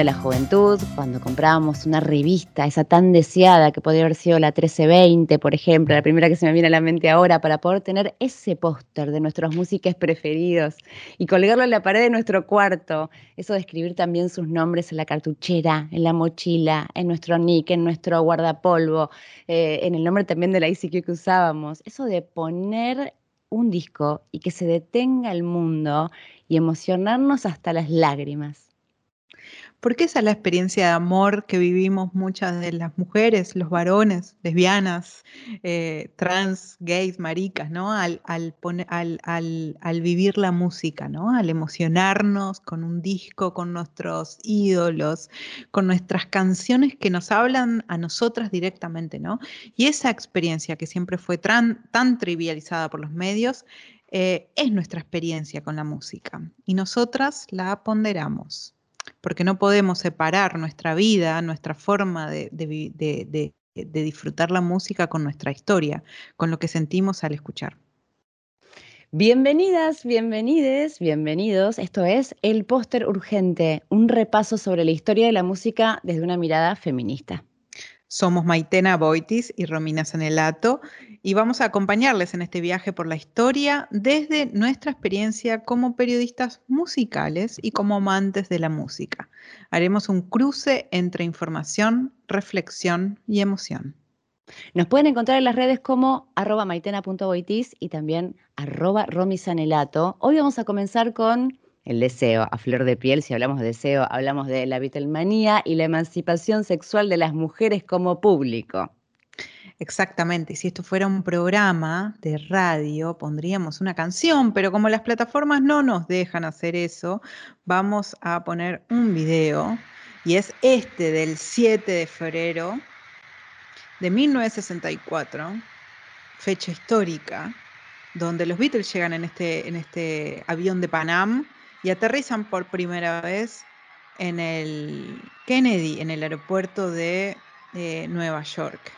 de la juventud, cuando comprábamos una revista, esa tan deseada que podría haber sido la 1320, por ejemplo, la primera que se me viene a la mente ahora, para poder tener ese póster de nuestros músicos preferidos y colgarlo en la pared de nuestro cuarto. Eso de escribir también sus nombres en la cartuchera, en la mochila, en nuestro nick, en nuestro guardapolvo, eh, en el nombre también de la ICQ que usábamos. Eso de poner un disco y que se detenga el mundo y emocionarnos hasta las lágrimas. Porque esa es la experiencia de amor que vivimos muchas de las mujeres, los varones, lesbianas, eh, trans, gays, maricas, ¿no? Al, al, vivir la música, ¿no? Al emocionarnos con un disco, con nuestros ídolos, con nuestras canciones que nos hablan a nosotras directamente, ¿no? Y esa experiencia que siempre fue tan, tan trivializada por los medios, eh, es nuestra experiencia con la música. Y nosotras la ponderamos porque no podemos separar nuestra vida, nuestra forma de, disfrutar la música con nuestra historia, con lo que sentimos al escuchar. Bienvenidas, bienvenides, bienvenidos. Esto es El Póster Urgente, un repaso sobre la historia de la música desde una mirada feminista. Somos Maitena Boitis y Romina Sanelato y vamos a acompañarles en este viaje por la historia desde nuestra experiencia como periodistas musicales y como amantes de la música. Haremos un cruce entre información, reflexión y emoción. Nos pueden encontrar en las redes como arroba maitena.boitis y también arroba romisanelato. Hoy vamos a comenzar con el deseo a flor de piel. Si hablamos de deseo, hablamos de la Beatlemanía y la emancipación sexual de las mujeres como público. Exactamente, si esto fuera un programa de radio, pondríamos una canción, pero como las plataformas no nos dejan hacer eso, vamos a poner un video y es este del 7 de febrero de 1964, fecha histórica, donde los Beatles llegan en este, en este avión de Panam y aterrizan por primera vez en el Kennedy, en el aeropuerto de Nueva York.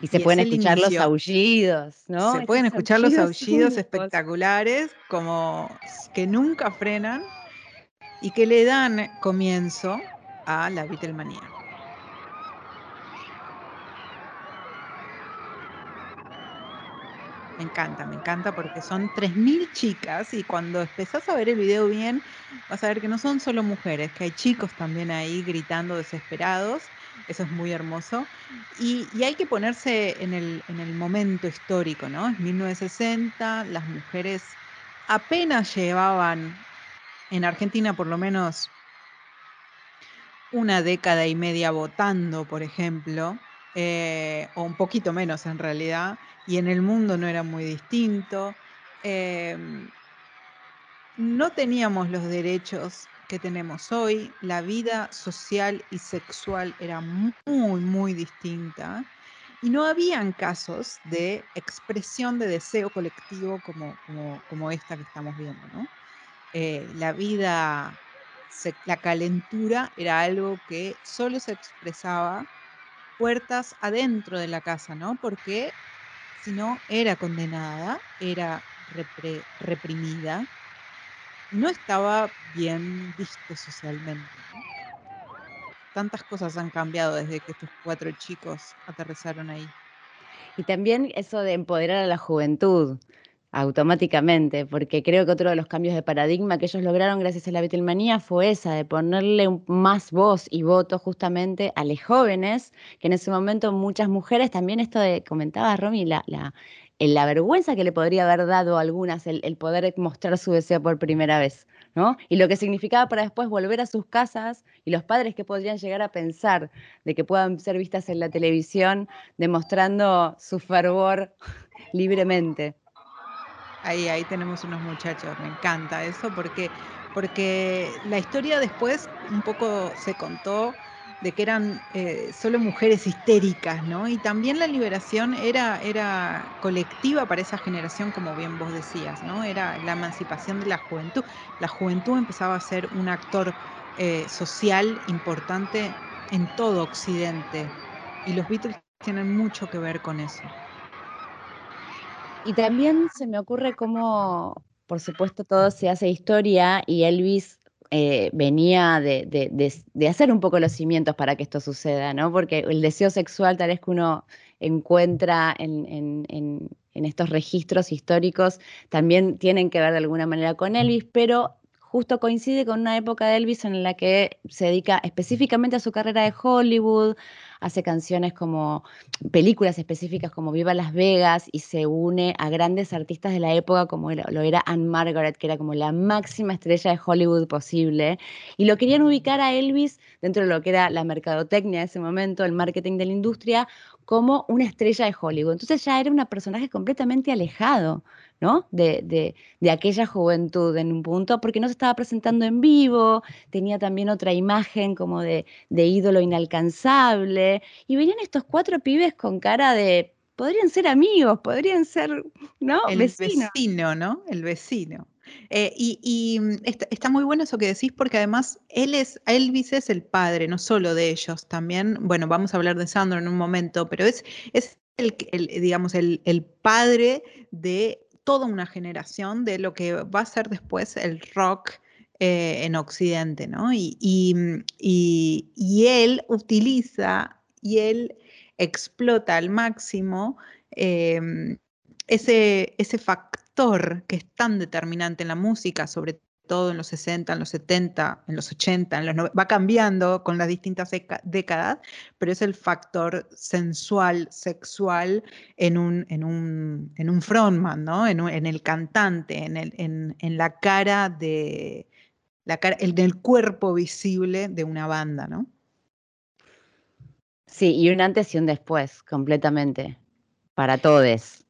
Y se pueden escuchar los aullidos, ¿no? Se pueden escuchar los aullidos espectaculares, como que nunca frenan y que le dan comienzo a la Beatlemanía. Me encanta, me encanta porque son 3.000 chicas y cuando empezás a ver el video bien, vas a ver que no son solo mujeres, que hay chicos también ahí gritando desesperados eso es muy hermoso. Y, hay que ponerse en el, en el, momento histórico, ¿no? Es 1960, las mujeres apenas llevaban, en Argentina por lo menos, una década y media votando, por ejemplo, eh, o un poquito menos en realidad, y en el mundo no era muy distinto. Em, no teníamos los derechos que tenemos hoy, la vida social y sexual era muy, muy distinta y no habían casos de expresión de deseo colectivo como, como, esta que estamos viendo. ¿no? Eh, la vida, la calentura era algo que solo se expresaba puertas adentro de la casa, ¿no? Porque si no era condenada, era reprimida no estaba bien visto socialmente. Tantas cosas han cambiado desde que estos cuatro chicos aterrizaron ahí. Y también eso de empoderar a la juventud automáticamente, porque creo que otro de los cambios de paradigma que ellos lograron gracias a la Beatlemanía fue esa, de ponerle más voz y voto justamente a los jóvenes, que en ese momento muchas mujeres, también esto de, comentaba Romy, la, la, vergüenza que le podría haber dado a algunas el, poder mostrar su deseo por primera vez, ¿no? Y lo que significaba para después volver a sus casas y los padres que podrían llegar a pensar de que puedan ser vistas en la televisión demostrando su fervor libremente. Ahí, ahí tenemos unos muchachos, me encanta eso porque, porque la historia después un poco se contó de que eran eh, solo mujeres histéricas, ¿no? Y también la liberación era, era colectiva para esa generación, como bien vos decías, ¿no? Era la emancipación de la juventud. La juventud empezaba a ser un actor eh, social importante en todo Occidente. Y los Beatles tienen mucho que ver con eso. Y también se me ocurre cómo, por supuesto, todo se hace historia y Elvis eh, venía de, hacer un poco los cimientos para que esto suceda, ¿no? Porque el deseo sexual tal vez que uno encuentra en, en estos registros históricos también tienen que ver de alguna manera con Elvis, pero justo coincide con una época de Elvis en la que se dedica específicamente a su carrera de Hollywood, hace canciones como películas específicas como Viva Las Vegas y se une a grandes artistas de la época como lo era Anne Margaret, que era como la máxima estrella de Hollywood posible. Y lo querían ubicar a Elvis dentro de lo que era la mercadotecnia de ese momento, el marketing de la industria, como una estrella de Hollywood. Entonces ya era un personaje completamente alejado ¿no? De, aquella juventud en un punto, porque no se estaba presentando en vivo, tenía también otra imagen como de, ídolo inalcanzable, y venían estos cuatro pibes con cara de, podrían ser amigos, podrían ser, ¿no? El vecino, ¿no? El vecino. Eh, y, mm, está, muy bueno eso que decís porque además él es, Elvis es el padre, no solo de ellos, también, bueno, vamos a hablar de Sandro en un momento, pero es, es el, digamos, el, el padre de toda una generación de lo que va a ser después el rock eh, en Occidente, ¿no? Y, y, él utiliza y él explota al máximo em, ese, ese factor que es tan determinante en la música, sobre todo en los 60, en los 70, en los 80, en los 90, va cambiando con las distintas décadas, pero es el factor sensual, sexual en un, en un, en un frontman, ¿no? En, el cantante, en, el, en, la cara de, la cara, en el cuerpo visible de una banda, ¿no? Sí, y un antes y un después, completamente, para todos.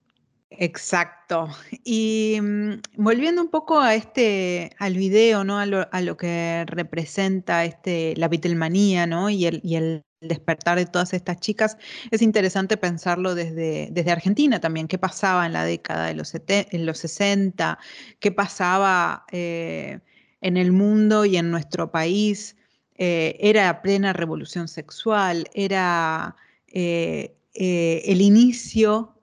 Exacto. Y mm, volviendo un poco a este, al video, ¿no? A lo, que representa este, la Beatlemanía, ¿no? Y el, y el despertar de todas estas chicas, es interesante pensarlo desde, desde Argentina también, qué pasaba en la década de los, en los 60, qué pasaba eh, en el mundo y en nuestro país. Eh, era plena revolución sexual, era eh, el inicio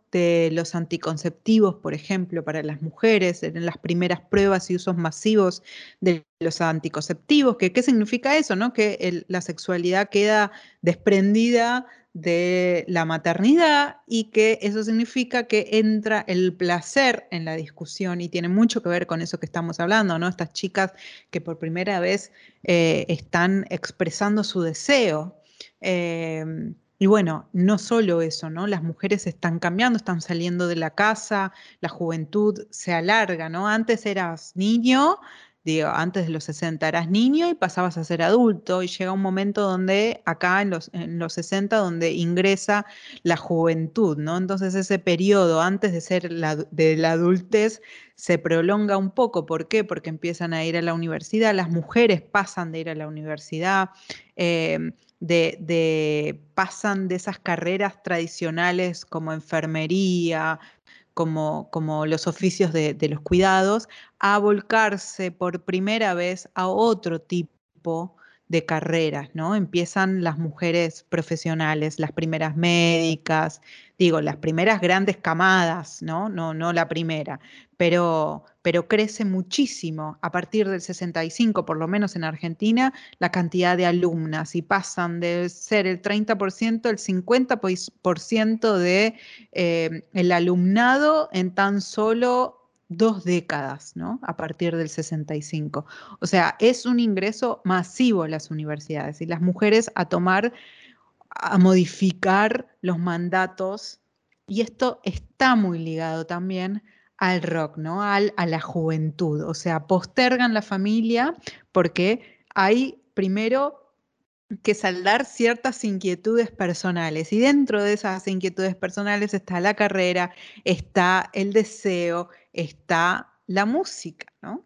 los anticonceptivos, por ejemplo, para las mujeres, en las primeras pruebas y usos masivos de los anticonceptivos. ¿Qué significa eso? No? Que la sexualidad queda desprendida de la maternidad y que eso significa que entra el placer en la discusión y tiene mucho que ver con eso que estamos hablando, ¿no? Estas chicas que por primera vez eh, están expresando su deseo. Eh, y bueno, no solo eso, ¿no? Las mujeres están cambiando, están saliendo de la casa, la juventud se alarga, ¿no? Antes eras niño, digo, antes de los 60 eras niño y pasabas a ser adulto y llega un momento donde acá en los, en los 60 donde ingresa la juventud, ¿no? Entonces ese periodo antes de ser la, de la adultez se prolonga un poco. ¿Por qué? Porque empiezan a ir a la universidad, las mujeres pasan de ir a la universidad. Eh, de, pasan de esas carreras tradicionales como enfermería, como, como los oficios de, de, los cuidados, a volcarse por primera vez a otro tipo de carreras, ¿no? Empiezan las mujeres profesionales, las primeras médicas, digo, las primeras grandes camadas, ¿no? No, no la primera, pero, pero crece muchísimo a partir del 65, por lo menos en Argentina, la cantidad de alumnas y pasan de ser el 30% el 50% de eh, el alumnado en tan solo dos décadas, ¿no? A partir del 65. O sea, es un ingreso masivo en las universidades y las mujeres a tomar, a modificar los mandatos. Y esto está muy ligado también al rock, ¿no? Al, a la juventud. O sea, postergan la familia porque hay primero que saldar ciertas inquietudes personales y dentro de esas inquietudes personales está la carrera, está el deseo, está la música, ¿no?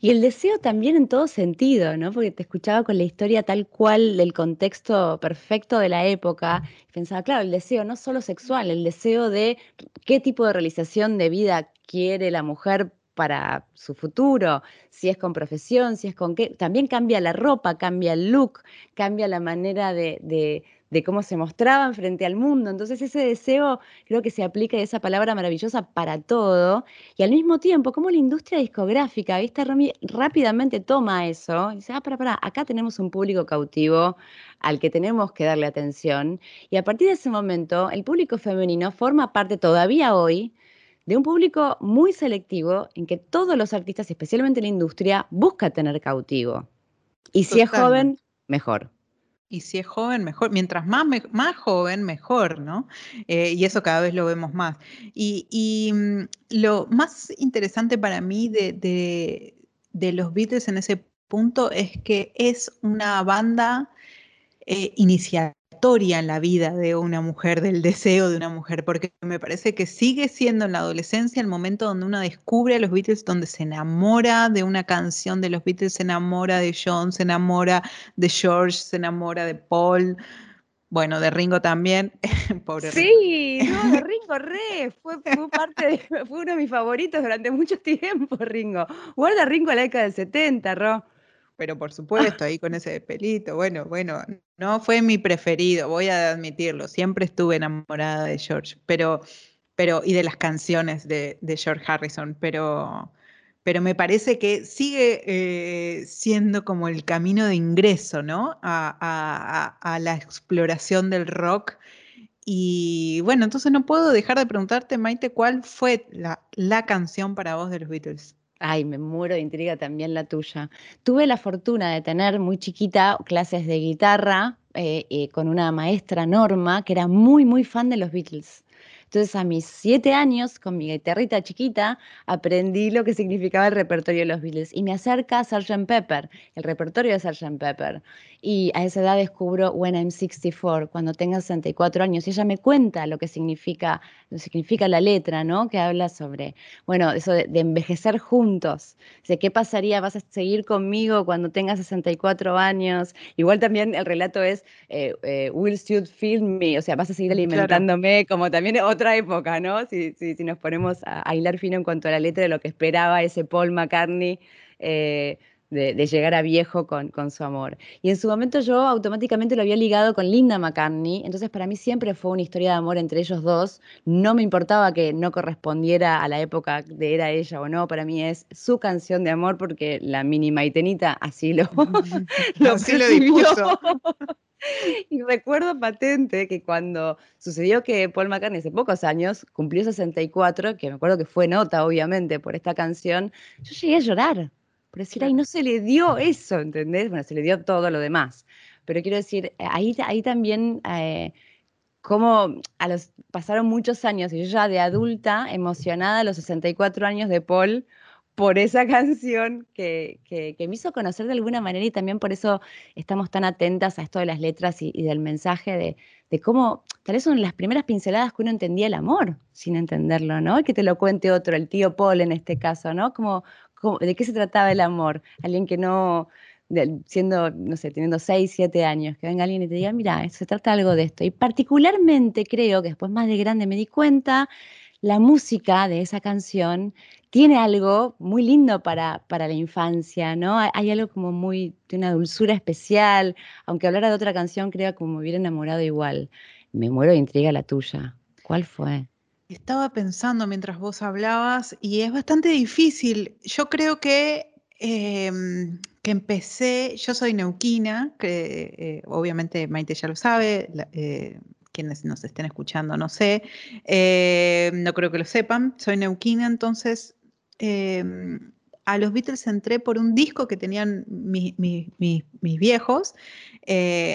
Y el deseo también en todo sentido, ¿no? Porque te escuchaba con la historia tal cual del contexto perfecto de la época. Y pensaba, claro, el deseo no solo sexual, el deseo de qué tipo de realización de vida quiere la mujer para su futuro, si es con profesión, si es con qué. También cambia la ropa, cambia el look, cambia la manera de, de cómo se mostraban frente al mundo. Entonces ese deseo creo que se aplica esa palabra maravillosa para todo. Y al mismo tiempo, como la industria discográfica, ¿viste, Romy? Rápidamente toma eso y dice, ah, para, para, acá tenemos un público cautivo al que tenemos que darle atención. Y a partir de ese momento, el público femenino forma parte todavía hoy de un público muy selectivo en que todos los artistas, especialmente la industria, busca tener cautivo. Y si es joven, mejor. Y si es joven, mejor. Mientras más, más joven, mejor, ¿no? Eh, y eso cada vez lo vemos más. Y, mm, lo más interesante para mí de, de, los Beatles en ese punto es que es una banda eh, inicial en la vida de una mujer, del deseo de una mujer, porque me parece que sigue siendo en la adolescencia el momento donde uno descubre a los Beatles, donde se enamora de una canción de los Beatles, se enamora de John, se enamora de George, se enamora de Paul. Bueno, de Ringo también. Pobre sí, no, de Ringo re, fue, parte fue uno de mis favoritos durante mucho tiempo, Ringo. Guarda Ringo a la década del 70, Ro pero por supuesto, ahí con ese pelito, bueno, bueno, no fue mi preferido, voy a admitirlo, siempre estuve enamorada de George, pero, pero, y de las canciones de, George Harrison, pero, pero me parece que sigue eh, siendo como el camino de ingreso, ¿no? A, a, la exploración del rock. Y bueno, entonces no puedo dejar de preguntarte, Maite, ¿cuál fue la, la canción para vos de los Beatles? Ay, me muero de intriga también la tuya. Tuve la fortuna de tener muy chiquita clases de guitarra eh, eh, con una maestra Norma que era muy, muy fan de los Beatles. Entonces a mis siete años, con mi guitarrita chiquita, aprendí lo que significaba el repertorio de los Beatles y me acerca a Sgt. Pepper, el repertorio de Sgt. Pepper. Y a esa edad descubro When I'm 64, cuando tenga 64 años. Y ella me cuenta lo que significa, lo significa la letra, ¿no? Que habla sobre, bueno, eso de, envejecer juntos. Dice, ¿qué pasaría? ¿Vas a seguir conmigo cuando tengas 64 años? Igual también el relato es, eh, eh, will you film me? O sea, vas a seguir alimentándome, como también otra época, ¿no? Si, si, si, nos ponemos a, hilar fino en cuanto a la letra de lo que esperaba ese Paul McCartney. Eh, de, llegar a viejo con, con, su amor. Y en su momento yo automáticamente lo había ligado con Linda McCartney, entonces para mí siempre fue una historia de amor entre ellos dos. No me importaba que no correspondiera a la época de era ella o no, para mí es su canción de amor porque la mini Maitenita así lo, lo, así lo dispuso. Y recuerdo patente que cuando sucedió que Paul McCartney hace pocos años cumplió 64, que me acuerdo que fue nota obviamente por esta canción, yo llegué a llorar por decir, ay, no se le dio eso, ¿entendés? Bueno, se le dio todo lo demás. Pero quiero decir, eh, ahí, ahí también, eh, como a los, pasaron muchos años y yo ya de adulta, emocionada a los 64 años de Paul, por esa canción que, que, me hizo conocer de alguna manera y también por eso estamos tan atentas a esto de las letras y, del mensaje de, de, cómo tal vez son las primeras pinceladas que uno entendía el amor sin entenderlo, ¿no? Que te lo cuente otro, el tío Paul en este caso, ¿no? Como, ¿De qué se trataba el amor? Alguien que no, siendo, no sé, teniendo 6, 7 años, que venga alguien y te diga, mira, se trata algo de esto. Y particularmente creo que después más de grande me di cuenta, la música de esa canción tiene algo muy lindo para, para la infancia, ¿no? Hay, algo como muy, de una dulzura especial, aunque hablara de otra canción, creo como me hubiera enamorado igual. Me muero de intriga la tuya. ¿Cuál fue? Estaba pensando mientras vos hablabas y es bastante difícil. Yo creo que, em, que empecé, yo soy neuquina, que eh, obviamente Maite ya lo sabe, eh, quienes nos estén escuchando no sé, eh, no creo que lo sepan, soy neuquina, entonces em, a los Beatles entré por un disco que tenían mis viejos,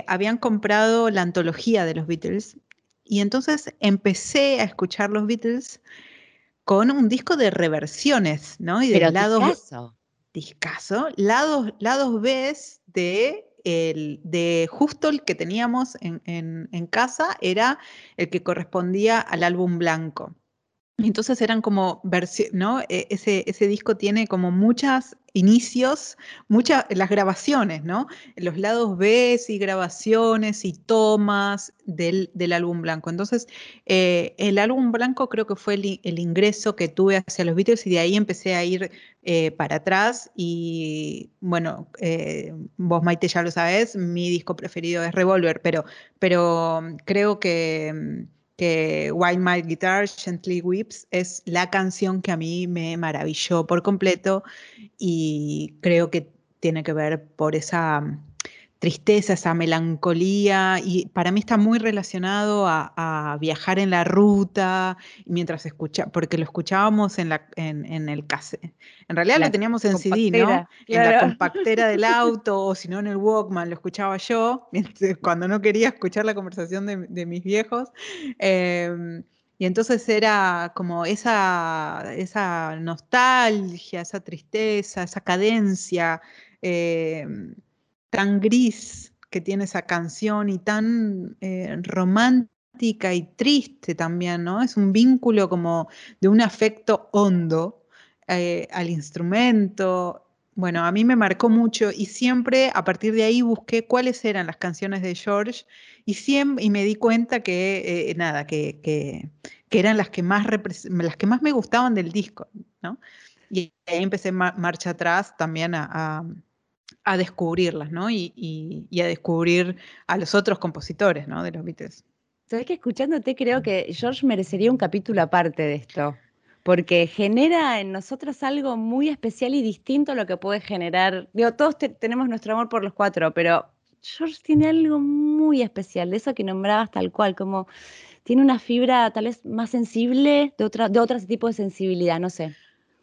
habían comprado la antología de los Beatles y entonces empecé a escuchar los Beatles con un disco de reversiones, ¿no? Y de lados. Discaso. discaso. Lados, lados B de, el, de justo el que teníamos en, casa, era el que correspondía al álbum blanco. Entonces eran como versiones, ¿no? E, ese, ese disco tiene como muchas inicios, muchas, las grabaciones, ¿no? Los lados B y grabaciones y tomas del, álbum blanco. Entonces, eh, el álbum blanco creo que fue el, ingreso que tuve hacia los Beatles y de ahí empecé a ir eh, para atrás y, bueno, eh, vos Maite ya lo sabés, mi disco preferido es Revolver, pero, pero creo que que While My Guitar Gently Weeps es la canción que a mí me maravilló por completo y creo que tiene que ver por esa tristeza, esa melancolía, y para mí está muy relacionado a, viajar en la ruta, mientras escucha, porque lo escuchábamos en, la, en, el cassette. En realidad lo teníamos en CD, ¿no? En la compactera del auto, o si no en el Walkman, lo escuchaba yo, cuando no quería escuchar la conversación de, mis viejos. Em, y entonces era como esa, esa nostalgia, esa tristeza, esa cadencia. Em, tan gris que tiene esa canción y tan eh, romántica y triste también, ¿no? Es un vínculo como de un afecto hondo eh, al instrumento. Bueno, a mí me marcó mucho y siempre a partir de ahí busqué cuáles eran las canciones de George y, siempre, y me di cuenta que, eh, nada, que, que, eran las que, más las que más me gustaban del disco, ¿no? Y ahí empecé marcha atrás también a a descubrirlas, ¿no? Y, a descubrir a los otros compositores, ¿no? De los Beatles. Sabes que escuchándote creo que George merecería un capítulo aparte de esto, porque genera en nosotros algo muy especial y distinto a lo que puede generar. Digo, todos tenemos nuestro amor por los cuatro, pero George tiene algo muy especial, de eso que nombrabas tal cual, como tiene una fibra tal vez más sensible, de, otra, de otro tipo de sensibilidad, no sé.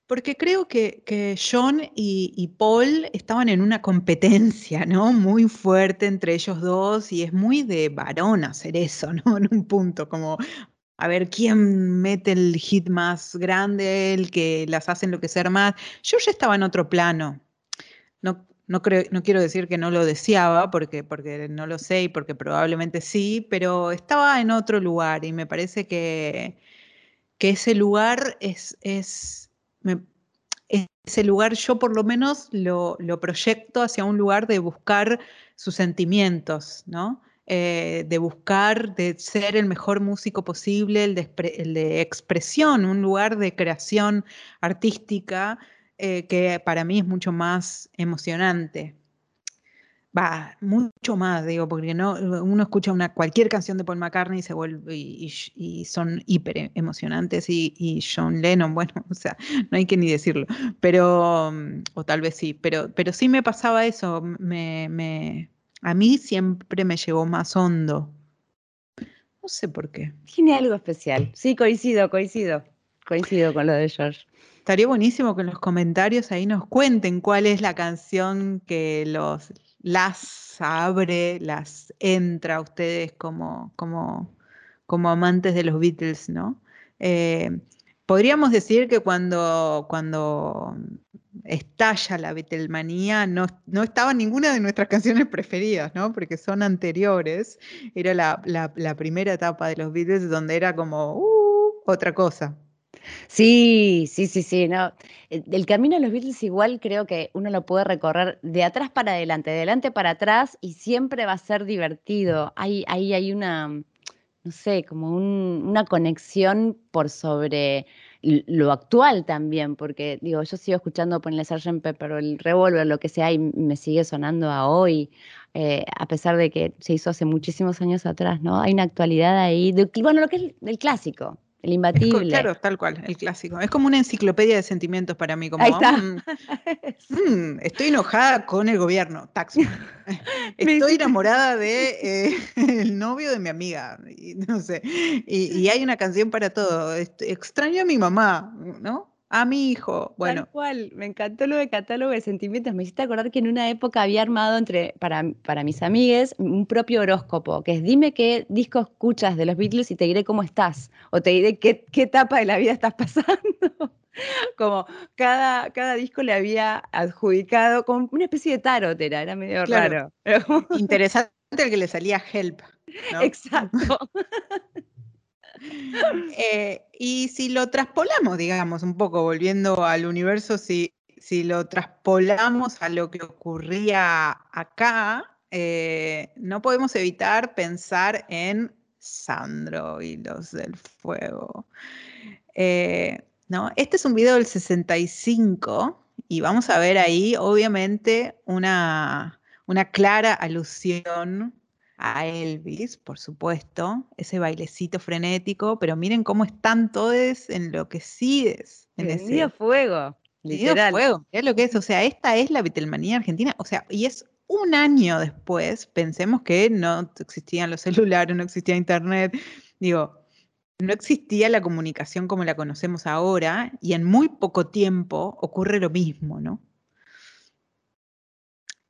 Porque creo que, John y, Paul estaban en una competencia, ¿no? Muy fuerte entre ellos dos y es muy de varón hacer eso, ¿no? En un punto, como a ver quién mete el hit más grande, el que las hace enloquecer más. Yo ya estaba en otro plano. No, no, creo, no quiero decir que no lo deseaba, porque, porque no lo sé y porque probablemente sí, pero estaba en otro lugar y me parece que, que ese lugar es, es ese lugar yo por lo menos lo, proyecto hacia un lugar de buscar sus sentimientos, ¿no? Eh, de buscar, de ser el mejor músico posible, el de, expresión, un lugar de creación artística eh, que para mí es mucho más emocionante va, mucho más, digo, porque no, uno escucha una, cualquier canción de Paul McCartney y se vuelve, y, son hiper emocionantes, y, John Lennon, bueno, o sea, no hay que ni decirlo, pero, o tal vez sí, pero, pero sí me pasaba eso, me, me, a mí siempre me llegó más hondo. No sé por qué. Tiene algo especial. Sí, coincido, coincido. Coincido con lo de George. Estaría buenísimo que en los comentarios ahí nos cuenten cuál es la canción que los, las abre, las entra a ustedes como, como, como amantes de los Beatles, ¿no? Eh, podríamos decir que cuando, cuando estalla la Beatlemanía no, no estaba ninguna de nuestras canciones preferidas, ¿no? Porque son anteriores. Era la, primera etapa de los Beatles donde era como uh, otra cosa. Sí, sí, sí, sí, no. El, camino de los Beatles igual creo que uno lo puede recorrer de atrás para adelante, de adelante para atrás y siempre va a ser divertido. Ahí, ahí hay una, no sé, como una conexión por sobre lo actual también, porque digo, yo sigo escuchando ponerle Sgt. Pepper o el Revolver, lo que sea, y me sigue sonando a hoy, eh, a pesar de que se hizo hace muchísimos años atrás, ¿no? Hay una actualidad ahí, bueno, lo que es el clásico, el imbatible. claro, tal cual, el clásico. Es como una enciclopedia de sentimientos para mí. Como, Ahí está. Mm, mm, estoy enojada con el gobierno, taxi. Estoy enamorada de eh, el novio de mi amiga, y, no sé. Y, hay una canción para todo. Extraño a mi mamá, ¿no? A mi hijo. Bueno. Tal cual, me encantó lo de catálogo de sentimientos. Me hiciste acordar que en una época había armado entre, para, para mis amigues un propio horóscopo, que es dime qué disco escuchas de los Beatles y te diré cómo estás, o te diré qué, qué etapa de la vida estás pasando. como cada, cada disco le había adjudicado como una especie de tarot, era, era medio raro. Interesante el que le salía Help. Exacto. Eh, y si lo traspolamos, digamos, un poco, volviendo al universo, si, si lo traspolamos a lo que ocurría acá, eh, no podemos evitar pensar en Sandro y los del fuego. Eh, ¿no? Este es un video del 65 y vamos a ver ahí, obviamente, una, una clara alusión a Elvis, por supuesto, ese bailecito frenético, pero miren cómo están todos enloquecidos. En ese fuego. Literal. fuego, es lo que es, o sea, esta es la Beatlemanía argentina, o sea, y es un año después, pensemos que no existían los celulares, no existía internet, digo, no existía la comunicación como la conocemos ahora y en muy poco tiempo ocurre lo mismo, ¿no?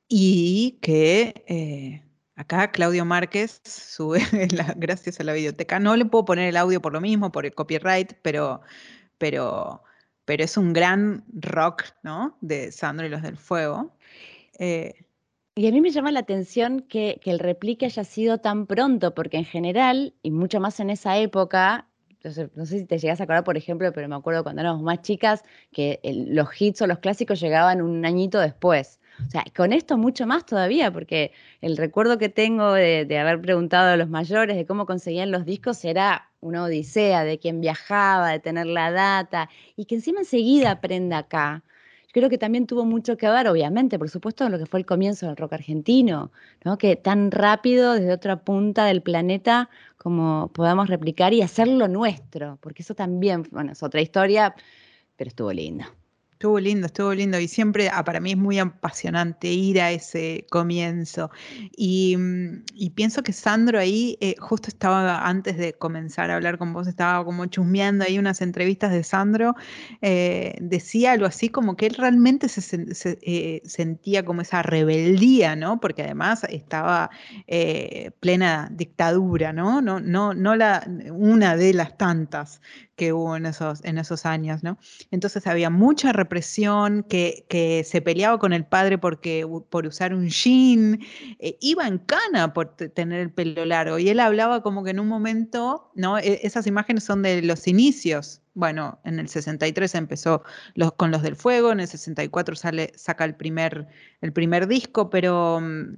Y que eh, acá Claudio Márquez sube, gracias a la biblioteca, no le puedo poner el audio por lo mismo, por el copyright, pero, pero, pero es un gran rock, ¿no? De Sandro y los del Fuego. Eh, y a mí me llama la atención que, el replique haya sido tan pronto, porque en general, y mucho más en esa época, no sé si te llegas a acordar, por ejemplo, pero me acuerdo cuando éramos más chicas, que los hits o los clásicos llegaban un añito después. O sea, con esto mucho más todavía, porque el recuerdo que tengo de, de, haber preguntado a los mayores de cómo conseguían los discos era una odisea, de quién viajaba, de tener la data, y que encima enseguida aprenda acá creo que también tuvo mucho que ver, obviamente, por supuesto, en lo que fue el comienzo del rock argentino, ¿no? que tan rápido desde otra punta del planeta como podamos replicar y hacerlo nuestro, porque eso también, bueno, es otra historia, pero estuvo linda. Estuvo lindo, estuvo lindo y siempre ah, para mí es muy apasionante ir a ese comienzo. Y, mm, pienso que Sandro ahí, eh, justo estaba antes de comenzar a hablar con vos, estaba como chusmeando ahí unas entrevistas de Sandro, eh, decía algo así como que él realmente se, eh, sentía como esa rebeldía, ¿no? Porque además estaba plena dictadura, ¿no? No, no, no la, una de las tantas que hubo en esos, en esos años, ¿no? Entonces había mucha represión, que, que se peleaba con el padre porque, por usar un jean, eh, iba en cana por tener el pelo largo, y él hablaba como que en un momento, ¿no? E, esas imágenes son de los inicios. Bueno, en el 63 empezó los, con los del fuego, en el 64 sale, saca el primer, el primer disco, pero mm,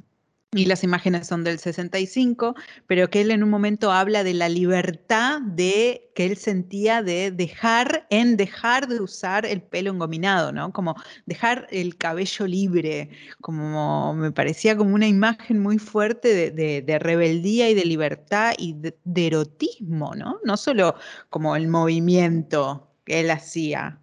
y las imágenes son del 65, pero que él en un momento habla de la libertad de que él sentía de dejar, en dejar de usar el pelo engominado, ¿no? Como dejar el cabello libre, como me parecía como una imagen muy fuerte de, rebeldía y de libertad y de, de erotismo, ¿no? No solo como el movimiento que él hacía.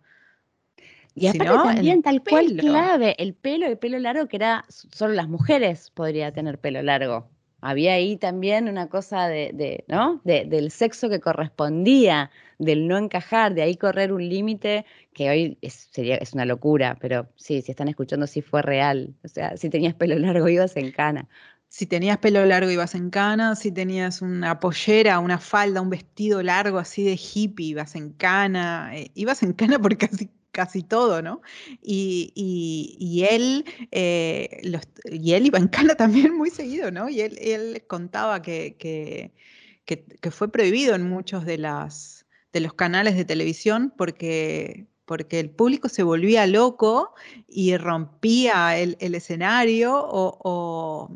Y aparte también tal cual clave, el pelo, el pelo largo, que era solo las mujeres podría tener pelo largo. Había ahí también una cosa de, ¿no? del sexo que correspondía, del no encajar, de ahí correr un límite que hoy es, sería, es una locura, pero sí, si están escuchando, sí fue real. O sea, si tenías pelo largo, ibas en cana. Si tenías pelo largo ibas en cana, si tenías una pollera, una falda, un vestido largo así de hippie, ibas en cana, eh, ibas en cana porque casi casi todo, ¿no? Y, él, eh, y él iba en cana también muy seguido, ¿no? Y él, contaba que, que, fue prohibido en muchos de, las, de los canales de televisión porque, porque el público se volvía loco y rompía el, escenario o,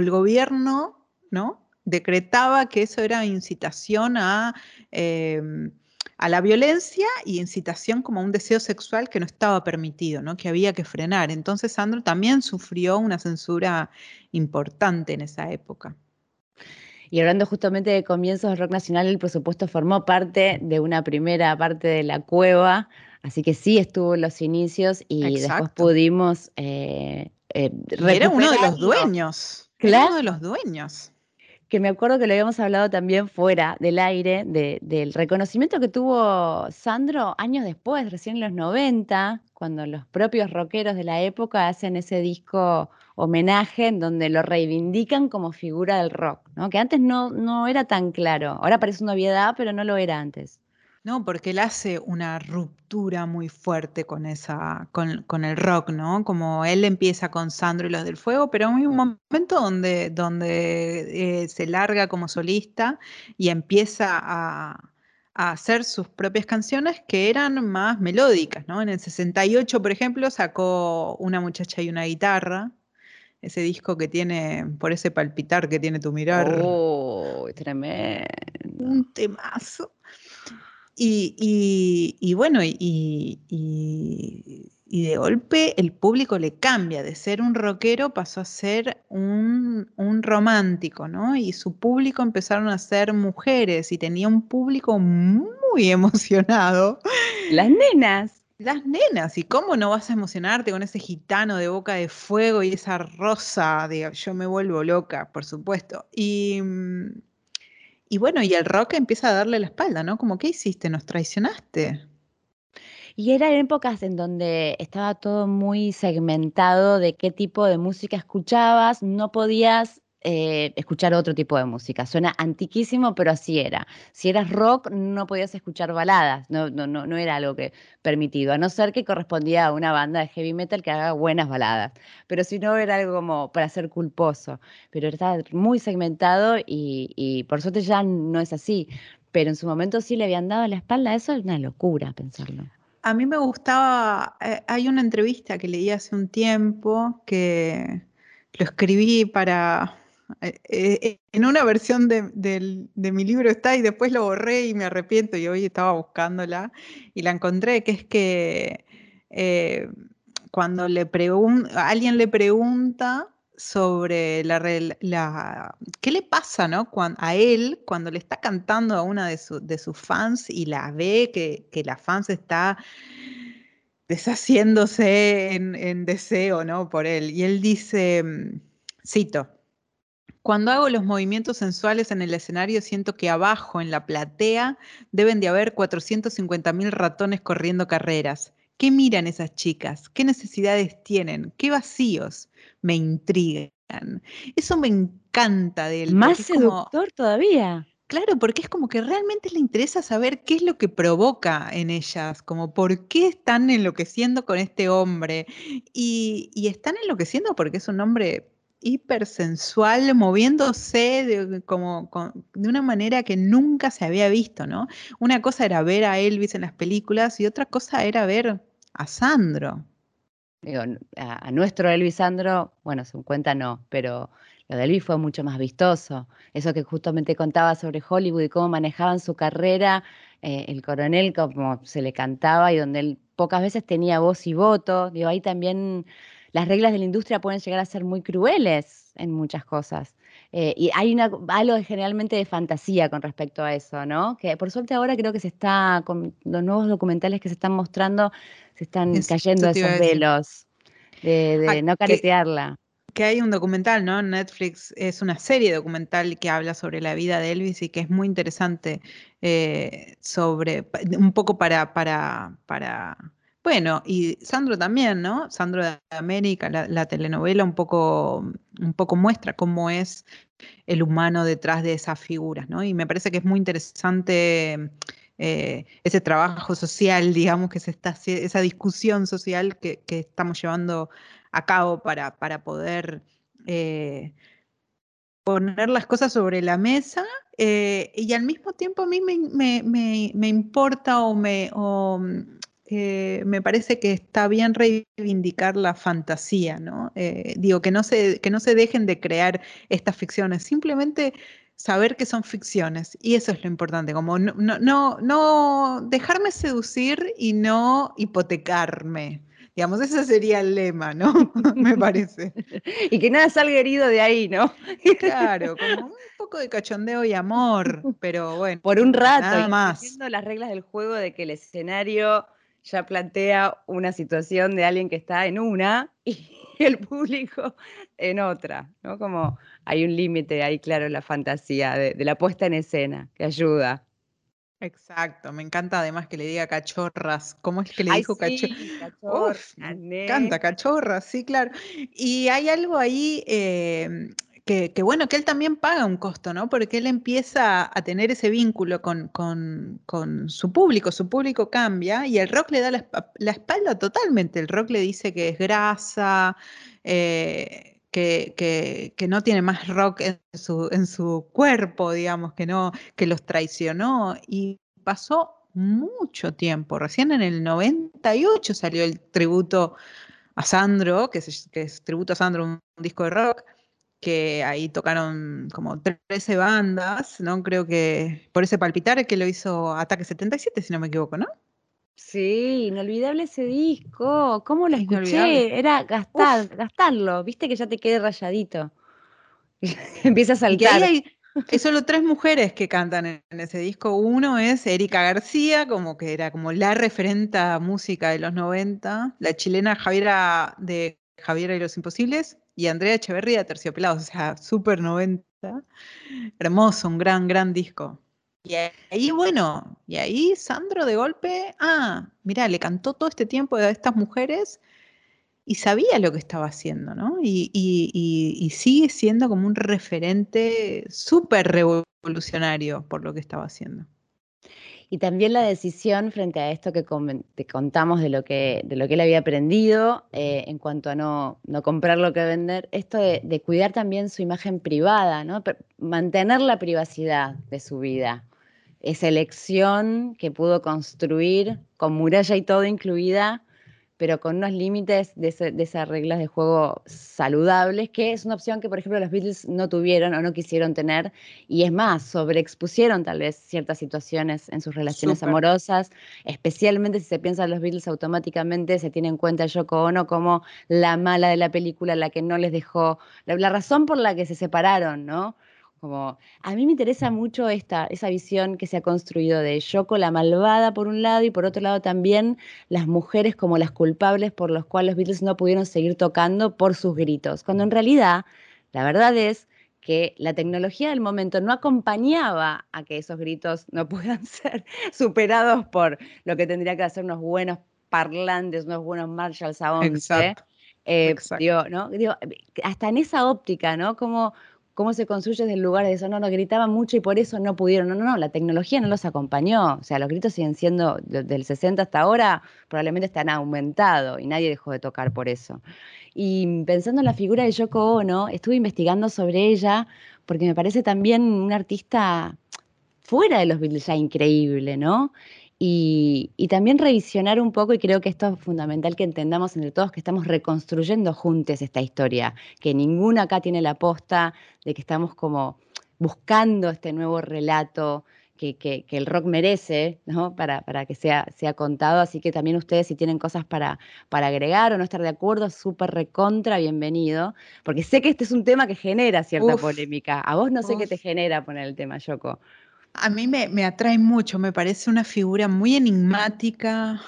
el gobierno, ¿no? Decretaba que eso era incitación a... Em, a la violencia y incitación como un deseo sexual que no estaba permitido, ¿no? que había que frenar. Entonces Sandro también sufrió una censura importante en esa época. Y hablando justamente de comienzos del rock nacional, el presupuesto formó parte de una primera parte de la cueva, así que sí estuvo en los inicios y después pudimos... Eh, eh era uno de los dueños. Claro. Era uno de los dueños que me acuerdo que lo habíamos hablado también fuera del aire, del reconocimiento que tuvo Sandro años después, recién en los 90, cuando los propios rockeros de la época hacen ese disco homenaje en donde lo reivindican como figura del rock, ¿no? que antes no, no era tan claro. Ahora parece una obviedad, pero no lo era antes. No, porque él hace una ruptura muy fuerte con esa, con, con, el rock, ¿no? Como él empieza con Sandro y los del Fuego, pero hay un momento donde, donde eh, se larga como solista y empieza a, a, hacer sus propias canciones que eran más melódicas, ¿no? En el 68, por ejemplo, sacó Una muchacha y una guitarra, ese disco que tiene, por ese palpitar que tiene tu mirar. Oh, tremendo. Un temazo. Y, bueno, y, de golpe el público le cambia, de ser un rockero pasó a ser un, romántico, ¿no? Y su público empezaron a ser mujeres y tenía un público muy emocionado. Las nenas. Las nenas, ¿y cómo no vas a emocionarte con ese gitano de boca de fuego y esa rosa de yo me vuelvo loca, por supuesto? Y, mm, y bueno, y el rock empieza a darle la espalda, ¿no? Como, ¿qué hiciste? ¿Nos traicionaste? Y eran épocas en donde estaba todo muy segmentado de qué tipo de música escuchabas, no podías eh, escuchar otro tipo de música. Suena antiquísimo, pero así era. Si eras rock, no podías escuchar baladas, no, no, no, no era algo que permitido, a no ser que correspondía a una banda de heavy metal que haga buenas baladas. Pero si no, era algo como para ser culposo. Pero estaba muy segmentado y, por suerte ya no es así. Pero en su momento sí le habían dado la espalda, eso es una locura pensarlo. A mí me gustaba, eh, hay una entrevista que leí hace un tiempo que lo escribí para, en una versión de, mi libro está y después lo borré y me arrepiento y hoy estaba buscándola y la encontré, que es que eh, cuando le alguien le pregunta sobre la, qué le pasa ¿no? a él cuando le está cantando a una de, sus fans y la ve que, la fan se está deshaciéndose en, en deseo ¿no? por él. Y él dice, mm, cito, cuando hago los movimientos sensuales en el escenario, siento que abajo, en la platea, deben de haber 450.000 ratones corriendo carreras. ¿Qué miran esas chicas? ¿Qué necesidades tienen? ¿Qué vacíos? Me intrigan. Eso me encanta de él. Más seductor todavía. Claro, porque es como que realmente le interesa saber qué es lo que provoca en ellas, como por qué están enloqueciendo con este hombre. Y, y están enloqueciendo porque es un hombre hipersensual, moviéndose de, como, de una manera que nunca se había visto, ¿no? Una cosa era ver a Elvis en las películas y otra cosa era ver a Sandro. Digo, a, nuestro Elvis Sandro, bueno, se cuenta no, pero lo de Elvis fue mucho más vistoso. Eso que justamente contaba sobre Hollywood y cómo manejaban su carrera, eh, el coronel como se le cantaba y donde él pocas veces tenía voz y voto. Digo, ahí también las reglas de la industria pueden llegar a ser muy crueles en muchas cosas. Eh, y hay una, algo generalmente de fantasía con respecto a eso, ¿no? Que por suerte ahora creo que se está, con los nuevos documentales que se están mostrando, se están cayendo esos velos de, no caretearla. Que, hay un documental, ¿no? Netflix es una serie documental que habla sobre la vida de Elvis y que es muy interesante eh, sobre, un poco para, para, para bueno, y Sandro también, ¿no? Sandro de América, la, telenovela un poco, un poco muestra cómo es el humano detrás de esas figuras, ¿no? Y me parece que es muy interesante eh, ese trabajo social, digamos, que se está esa discusión social que, estamos llevando a cabo para, para poder eh, poner las cosas sobre la mesa eh, y al mismo tiempo a mí me, importa o me eh, me parece que está bien reivindicar la fantasía, ¿no? Eh, digo, que no, se, que no se dejen de crear estas ficciones, simplemente saber que son ficciones, y eso es lo importante, como no, no, no, dejarme seducir y no hipotecarme. Digamos, ese sería el lema, ¿no? Me parece. y que nada salga herido de ahí, ¿no? claro, como un poco de cachondeo y amor, pero bueno. Por un rato, nada más. las reglas del juego de que el escenario ya plantea una situación de alguien que está en una y el público en otra, ¿no? Como hay un límite ahí, claro, en la fantasía de, la puesta en escena que ayuda. Exacto, me encanta además que le diga cachorras. ¿Cómo es que le dijo cachorras? me encanta cachorras, sí, claro. Y hay algo ahí em, que, bueno, que él también paga un costo, ¿no? Porque él empieza a tener ese vínculo con, su público, su público cambia y el rock le da la, espalda totalmente. El rock le dice que es grasa, eh, que, no tiene más rock en su, en su cuerpo, digamos, que, no, que los traicionó. Y pasó mucho tiempo. Recién en el 98 salió el tributo a Sandro, que que es tributo a Sandro, un disco de rock que ahí tocaron como 13 bandas, ¿no? Creo que por ese palpitar que lo hizo Ataque 77, si no me equivoco, ¿no? Sí, inolvidable ese disco. ¿Cómo lo escuché? Era gastar, gastarlo, viste que ya te quede rayadito. Empieza a saltar. hay, hay, solo tres mujeres que cantan en, ese disco. Uno es Erika García, como que era como la referente a música de los 90, la chilena Javiera de Javiera y los Imposibles, y Andrea Echeverría, Terciopelados, o sea, súper 90. Hermoso, un gran, gran disco. Y ahí, bueno, y ahí Sandro de golpe, ah, mira, le cantó todo este tiempo a estas mujeres y sabía lo que estaba haciendo, ¿no? Y, y sigue siendo como un referente súper revolucionario por lo que estaba haciendo. Y también la decisión frente a esto que te contamos de lo que, de lo que él había aprendido eh, en cuanto a no, no, comprar lo que vender, esto de, cuidar también su imagen privada, ¿no? mantener la privacidad de su vida. Esa elección que pudo construir con muralla y todo incluida pero con unos límites de, esas reglas de juego saludables, que es una opción que, por ejemplo, los Beatles no tuvieron o no quisieron tener, y es más, sobreexpusieron tal vez ciertas situaciones en sus relaciones amorosas, especialmente si se piensa en los Beatles automáticamente, se tiene en cuenta Yoko Ono como la mala de la película, la que no les dejó, la razón por la que se separaron, ¿no? Como, a mí me interesa mucho esta, esa visión que se ha construido de Yoko, la malvada por un lado, y por otro lado también las mujeres como las culpables por los cuales los Beatles no pudieron seguir tocando por sus gritos. Cuando en realidad, la verdad es que la tecnología del momento no acompañaba a que esos gritos no puedan ser superados por lo que tendría que hacer unos buenos parlantes, unos buenos Marshalls a 11. Exacto. Eh, ¿no? hasta en esa óptica, ¿no? Como, cómo se construye desde el lugar de eso, no, no, gritaban mucho y por eso no pudieron, no, no, no, la tecnología no los acompañó, o sea, los gritos siguen siendo del 60 hasta ahora, probablemente están aumentados y nadie dejó de tocar por eso. Y pensando en la figura de Yoko Ono, estuve investigando sobre ella porque me parece también una artista fuera de los Beatles increíble, ¿no? Y, también revisionar un poco, y creo que esto es fundamental que entendamos entre todos que estamos reconstruyendo juntos esta historia, que ninguna acá tiene la posta de que estamos como buscando este nuevo relato que, que, el rock merece, ¿no? Para, para que sea, sea, contado. Así que también ustedes, si tienen cosas para, para agregar o no estar de acuerdo, súper recontra bienvenido, porque sé que este es un tema que genera cierta polémica. A vos no sé qué te genera poner el tema, Yoko. A mí me, atrae mucho, me parece una figura muy enigmática,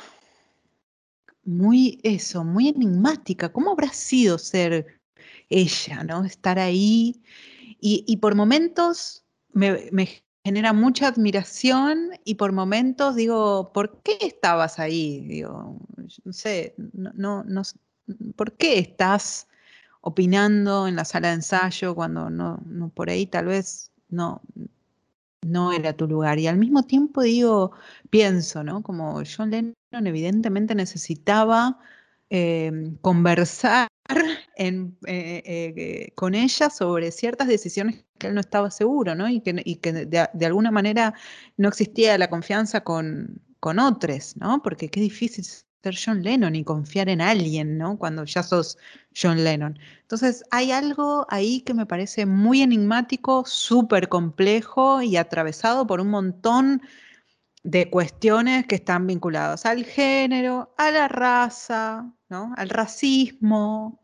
muy eso, muy enigmática. ¿Cómo habrá sido ser ella, ¿no? Estar ahí. Y, por momentos me, genera mucha admiración y por momentos digo, ¿por qué estabas ahí? Digo, no sé, no, no, ¿por qué estás opinando en la sala de ensayo cuando no, no por ahí tal vez no, no era tu lugar. Y al mismo tiempo digo, pienso, ¿no? Como John Lennon evidentemente necesitaba em, conversar eh, eh, con ella sobre ciertas decisiones que él no estaba seguro, ¿no? Y que, de, alguna manera no existía la confianza con, con otros, ¿no? Porque qué difícil ser John Lennon y confiar en alguien, ¿no? Cuando ya sos John Lennon. Entonces, hay algo ahí que me parece muy enigmático, súper complejo y atravesado por un montón de cuestiones que están vinculadas al género, a la raza, ¿no? Al racismo.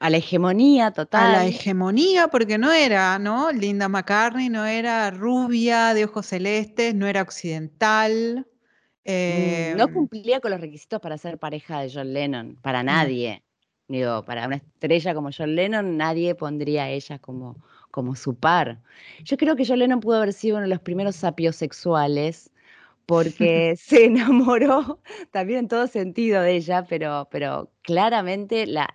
A la hegemonía total. A la hegemonía, porque no era, ¿no? Linda McCartney no era rubia, de ojos celestes, no era occidental, Mm, no em, cumplía con los requisitos para ser pareja de John Lennon, para nadie. Digo, para una estrella como John Lennon, nadie pondría a ella como, como su par. Yo creo que John Lennon pudo haber sido uno de los primeros sapiosexuales, porque se enamoró también en todo sentido de ella, pero, pero claramente la,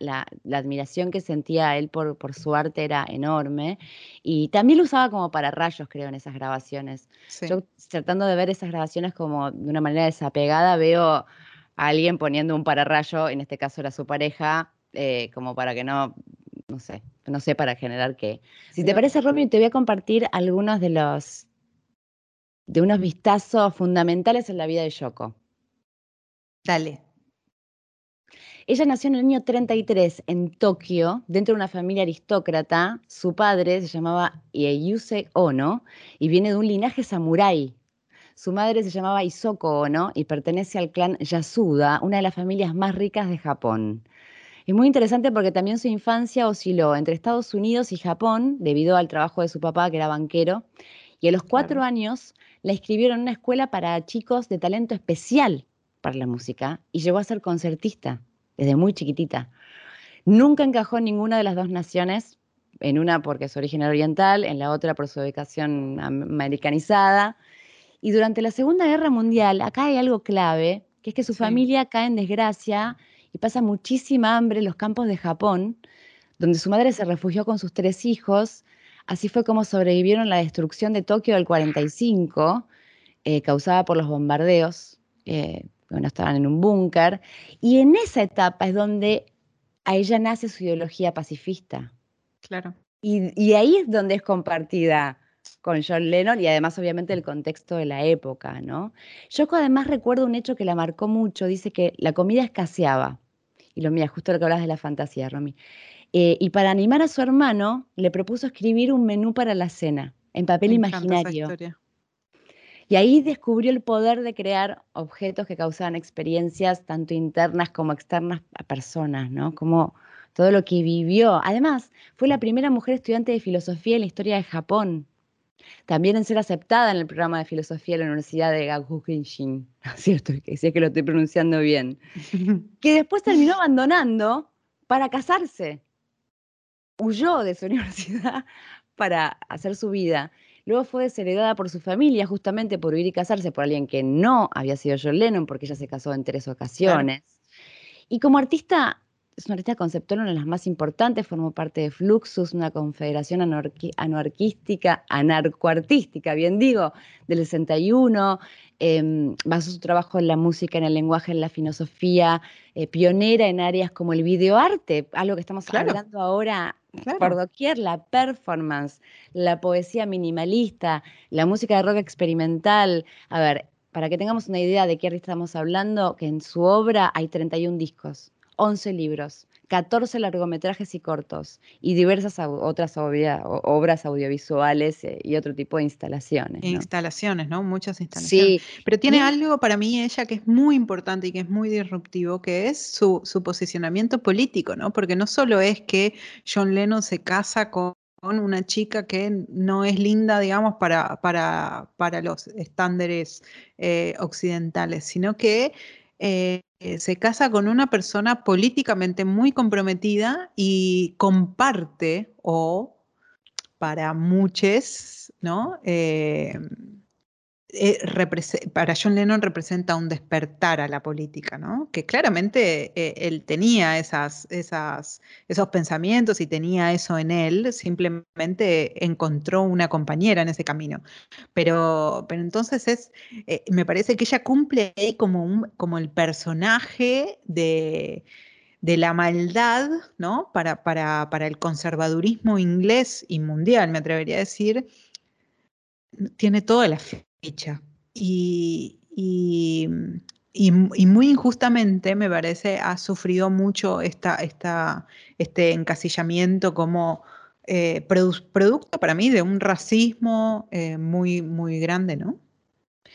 admiración que sentía él por, por, su arte era enorme y también lo usaba como para rayos, creo, en esas grabaciones. Yo tratando de ver esas grabaciones como de una manera desapegada, veo a alguien poniendo un pararrayo, en este caso era su pareja, eh, como para que no, no sé, no sé para generar qué. Si te parece, Romy, te voy a compartir algunos de los de unos vistazos fundamentales en la vida de Yoko. Dale. Ella nació en el año 33 en Tokio, dentro de una familia aristócrata. Su padre se llamaba Ieyuse Ono y viene de un linaje samurái. Su madre se llamaba Isoko Ono y pertenece al clan Yasuda, una de las familias más ricas de Japón. Es muy interesante porque también su infancia osciló entre Estados Unidos y Japón debido al trabajo de su papá, que era banquero, y a los cuatro años la inscribieron en una escuela para chicos de talento especial para la música y llegó a ser concertista desde muy chiquitita. Nunca encajó en ninguna de las dos naciones, en una porque es origen oriental, en la otra por su ubicación americanizada. Y durante la Segunda Guerra Mundial, acá hay algo clave, que es que su familia cae en desgracia y pasa muchísima hambre en los campos de Japón, donde su madre se refugió con sus tres hijos Así fue como sobrevivieron la destrucción de Tokio del 45, eh, causada por los bombardeos. Eh, bueno, estaban en un búnker. Y en esa etapa es donde a ella nace su ideología pacifista. Claro. Y, ahí es donde es compartida con John Lennon y además obviamente el contexto de la época, ¿no? Yoko además recuerdo un hecho que la marcó mucho, dice que la comida escaseaba. Y lo mira, justo lo que hablas de la fantasía, Romy. Eh, y para animar a su hermano, le propuso escribir un menú para la cena, en papel imaginario. Y ahí descubrió el poder de crear objetos que causaban experiencias tanto internas como externas a personas, ¿no? Como todo lo que vivió. Además, fue la primera mujer estudiante de filosofía en la historia de Japón. También en ser aceptada en el programa de filosofía de la Universidad de Gakuin-shin, ¿cierto? Que si es que lo estoy pronunciando bien. que después terminó abandonando para casarse huyó de su universidad para hacer su vida. Luego fue desheredada por su familia justamente por huir y casarse por alguien que no había sido John Lennon porque ella se casó en tres ocasiones. Y como artista, es una artista conceptual, una de las más importantes, formó parte de Fluxus, una confederación anarquística, anarcoartística, bien digo, del 61, eh, basó su trabajo en la música, en el lenguaje, en la filosofía, eh, pionera en áreas como el videoarte, algo que estamos hablando ahora por doquier, la performance, la poesía minimalista, la música de rock experimental. A ver, para que tengamos una idea de qué artista estamos hablando, que en su obra hay 31 discos, 11 libros, 14 largometrajes y cortos y diversas otras obras audiovisuales eh, y otro tipo de instalaciones. Instalaciones, ¿no? Muchas instalaciones. Sí. Pero tiene algo para mí ella que es muy importante y que es muy disruptivo, que es su, posicionamiento político, ¿no? Porque no solo es que John Lennon se casa con una chica que no es linda, digamos, para, para, para los estándares eh, occidentales, sino que eh, se casa con una persona políticamente muy comprometida y comparte o para muchos, ¿no? Eh, eh, para John Lennon representa un despertar a la política, ¿no? Que claramente eh, él tenía esas, esos pensamientos y tenía eso en él, simplemente encontró una compañera en ese camino. Pero, pero entonces es, eh, me parece que ella cumple ahí como, un, como el personaje de, de la maldad, ¿no? Para, para, para el conservadurismo inglés y mundial, me atrevería a decir, tiene toda la y, y, muy injustamente, me parece, ha sufrido mucho esta, esta, este encasillamiento como eh, producto para mí de un racismo eh, muy, muy grande, ¿no?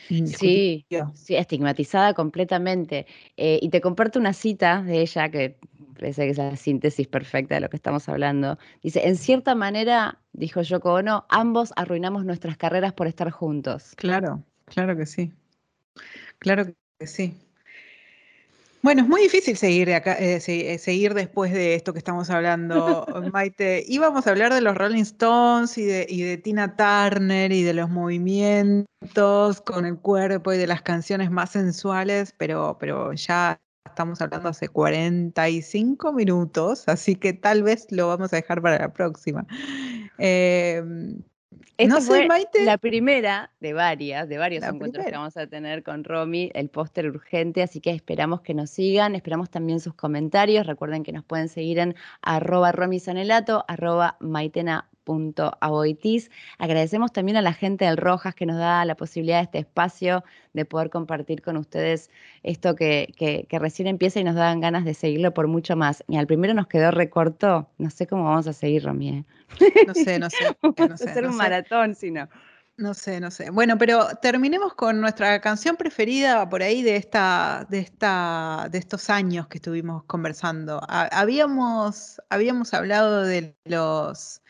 Sí, sí, estigmatizada completamente. Eh, y te comparto una cita de ella que parece que es la síntesis perfecta de lo que estamos hablando. Dice, en cierta manera, dijo Yoko Ono, ambos arruinamos nuestras carreras por estar juntos. Claro, claro que sí. Claro que sí. Bueno, es muy difícil seguir, acá, eh, eh, seguir después de esto que estamos hablando, Maite. Íbamos a hablar de los Rolling Stones y de, y de Tina Turner y de los movimientos con el cuerpo y de las canciones más sensuales, pero, pero ya estamos hablando hace 45 minutos, así que tal vez lo vamos a dejar para la próxima. Eh, no fue la primera de varias, de varios encuentros que vamos a tener con Romy, el póster urgente, así que esperamos que nos sigan, esperamos también sus comentarios, recuerden que nos pueden seguir en arroba Romy Sanelato, arroba Maitena aboitis. Agradecemos también a la gente del Rojas que nos da la posibilidad de este espacio de poder compartir con ustedes esto que, que, recién empieza y nos dan ganas de seguirlo por mucho más. Y al primero nos quedó recorto, no sé cómo vamos a seguir, Romy. ¿eh? No sé, no sé. No sé hacer un maratón, si no. No sé, no sé. Bueno, pero terminemos con nuestra canción preferida por ahí de esta, de esta, de estos años que estuvimos conversando. Habíamos, habíamos hablado de los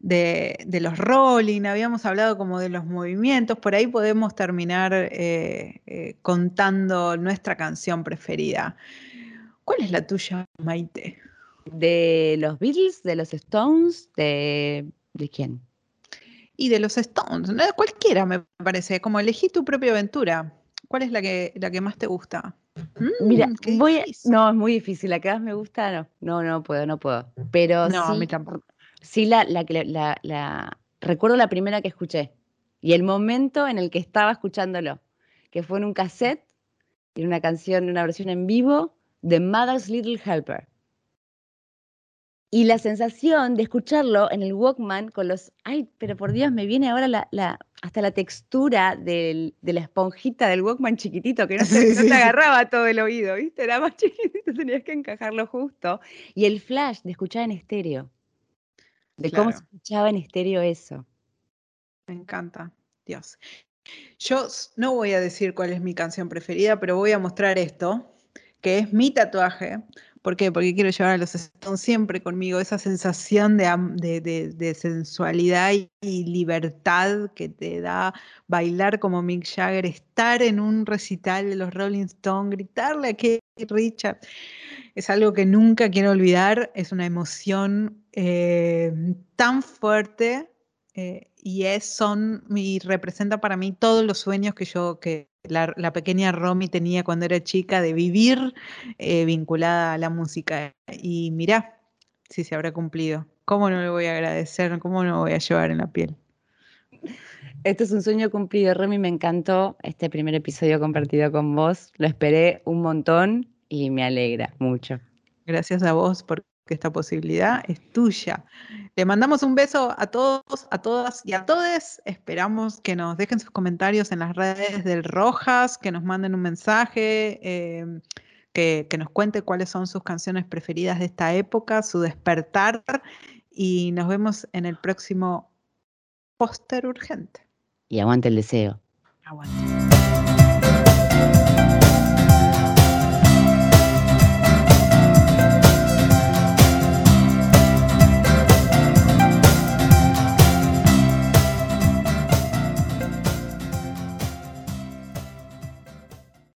de, los rolling, habíamos hablado como de los movimientos, por ahí podemos terminar eh, eh, contando nuestra canción preferida. ¿Cuál es la tuya, Maite? De los Beatles, de los Stones, de, ¿de quién? Y de los Stones, ¿no? cualquiera me parece, como elegí tu propia aventura. ¿Cuál es la que, la que más te gusta? Mira, mm, voy no, es muy difícil. La que más me gusta, no, no, no puedo, no puedo. Pero no, sí, sí la, la, la, la, recuerdo la primera que escuché y el momento en el que estaba escuchándolo, que fue en un cassette, en una canción, una versión en vivo de Mother's Little Helper. Y la sensación de escucharlo en el Walkman con los, ay, pero por Dios, me viene ahora la, la hasta la textura del, de la esponjita del Walkman chiquitito, que no, te, no te agarraba todo el oído, ¿viste? Era más chiquitito, tenías que encajarlo justo. Y el flash de escuchar en estéreo de cómo se escuchaba en estéreo eso. Me encanta, Dios. Yo no voy a decir cuál es mi canción preferida, pero voy a mostrar esto, que es mi tatuaje. ¿Por qué? Porque quiero llevar a los Stones siempre conmigo, esa sensación de, sensualidad y, libertad que te da bailar como Mick Jagger, estar en un recital de los Rolling Stones, gritarle a Keith Richard. Es algo que nunca quiero olvidar, es una emoción eh, tan fuerte eh, y es, son, y representa para mí todos los sueños que yo, que la, pequeña Romy tenía cuando era chica de vivir eh, vinculada a la música. Y mirá si se habrá cumplido. ¿Cómo no le voy a agradecer? ¿Cómo no lo voy a llevar en la piel? Este es un sueño cumplido, Romy. Me encantó este primer episodio compartido con vos. Lo esperé un montón y me alegra mucho. Gracias a vos por que esta posibilidad es tuya. Le mandamos un beso a todos, a todas y a todos. Esperamos que nos dejen sus comentarios en las redes del Rojas, que nos manden un mensaje, em, que, que nos cuente cuáles son sus canciones preferidas de esta época, su despertar. Y nos vemos en el próximo póster urgente. Y aguante el deseo. Aguante.